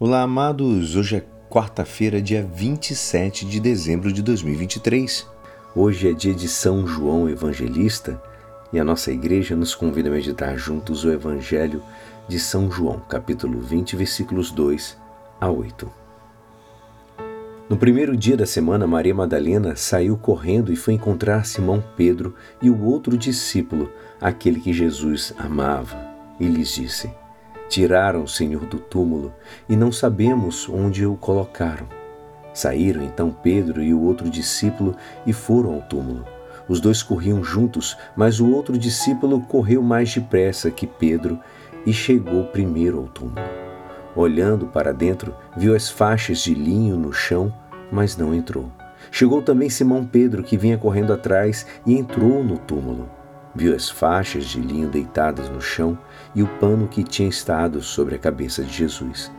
Olá, amados. Hoje é quarta-feira, dia 27 de dezembro de 2023. Hoje é dia de São João Evangelista e a nossa igreja nos convida a meditar juntos o Evangelho de São João, capítulo 20, versículos 2 a 8. No primeiro dia da semana, Maria Madalena saiu correndo e foi encontrar Simão Pedro e o outro discípulo, aquele que Jesus amava, e lhes disse: Tiraram o Senhor do túmulo e não sabemos onde o colocaram. Saíram então Pedro e o outro discípulo e foram ao túmulo. Os dois corriam juntos, mas o outro discípulo correu mais depressa que Pedro e chegou primeiro ao túmulo. Olhando para dentro, viu as faixas de linho no chão, mas não entrou. Chegou também Simão Pedro, que vinha correndo atrás, e entrou no túmulo. Viu as faixas de linho deitadas no chão e o pano que tinha estado sobre a cabeça de Jesus,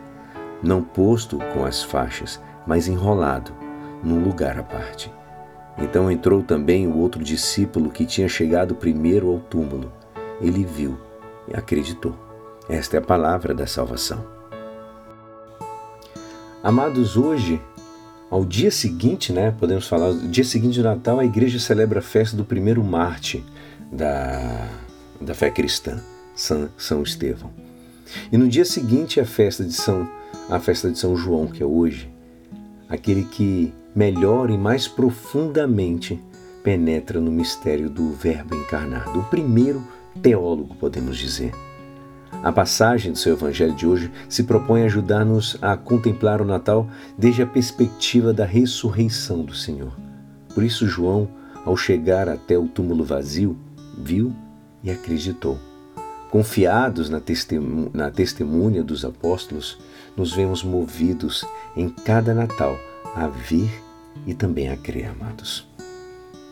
não posto com as faixas, mas enrolado, num lugar à parte. Então entrou também o outro discípulo que tinha chegado primeiro ao túmulo. Ele viu e acreditou. Esta é a palavra da salvação. Amados, hoje, ao dia seguinte, né, podemos falar, dia seguinte de Natal, a igreja celebra a festa do primeiro Marte, da, da fé cristã, São, São Estevão. E no dia seguinte a festa de São a festa de São João, que é hoje, aquele que melhor e mais profundamente penetra no mistério do Verbo encarnado, o primeiro teólogo, podemos dizer. A passagem do seu evangelho de hoje se propõe a ajudar-nos a contemplar o Natal desde a perspectiva da ressurreição do Senhor. Por isso, João, ao chegar até o túmulo vazio, viu e acreditou. Confiados na, testemunha, na testemunha dos apóstolos, nos vemos movidos em cada Natal a vir e também a crer, amados.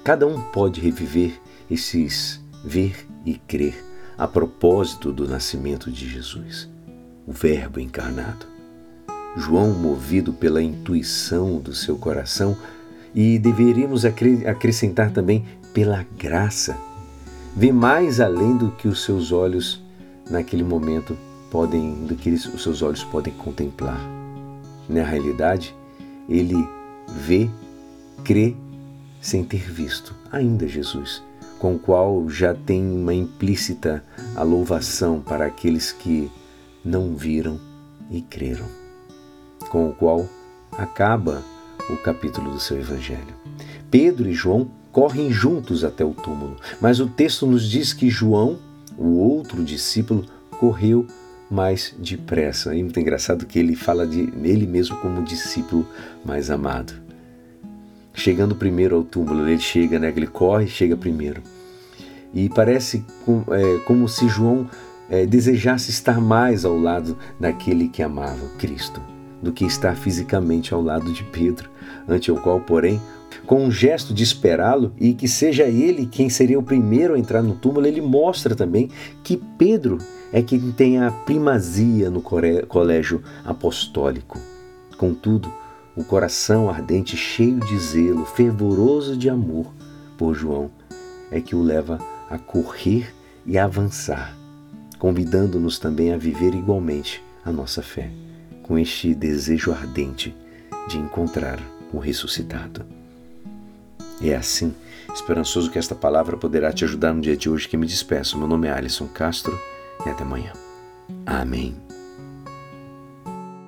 Cada um pode reviver esses ver e crer a propósito do nascimento de Jesus, o Verbo encarnado. João, movido pela intuição do seu coração, e deveríamos acrescentar também pela graça vê mais além do que os seus olhos naquele momento podem, do que os seus olhos podem contemplar. Na realidade, ele vê, crê sem ter visto ainda Jesus, com o qual já tem uma implícita a louvação para aqueles que não viram e creram, com o qual acaba o capítulo do seu evangelho. Pedro e João correm juntos até o túmulo, mas o texto nos diz que João, o outro discípulo, correu mais depressa. É muito engraçado que ele fala de ele mesmo como discípulo mais amado. Chegando primeiro ao túmulo, ele chega, né? Ele corre, chega primeiro. E parece é, como se João é, desejasse estar mais ao lado daquele que amava, Cristo, do que estar fisicamente ao lado de Pedro, ante o qual, porém, com um gesto de esperá-lo e que seja ele quem seria o primeiro a entrar no túmulo, ele mostra também que Pedro é quem tem a primazia no colégio apostólico. Contudo, o coração ardente, cheio de zelo, fervoroso de amor por João, é que o leva a correr e a avançar, convidando-nos também a viver igualmente a nossa fé, com este desejo ardente de encontrar o ressuscitado. E é assim, esperançoso que esta palavra poderá te ajudar no dia de hoje que me despeço. Meu nome é Alisson Castro e até amanhã. Amém.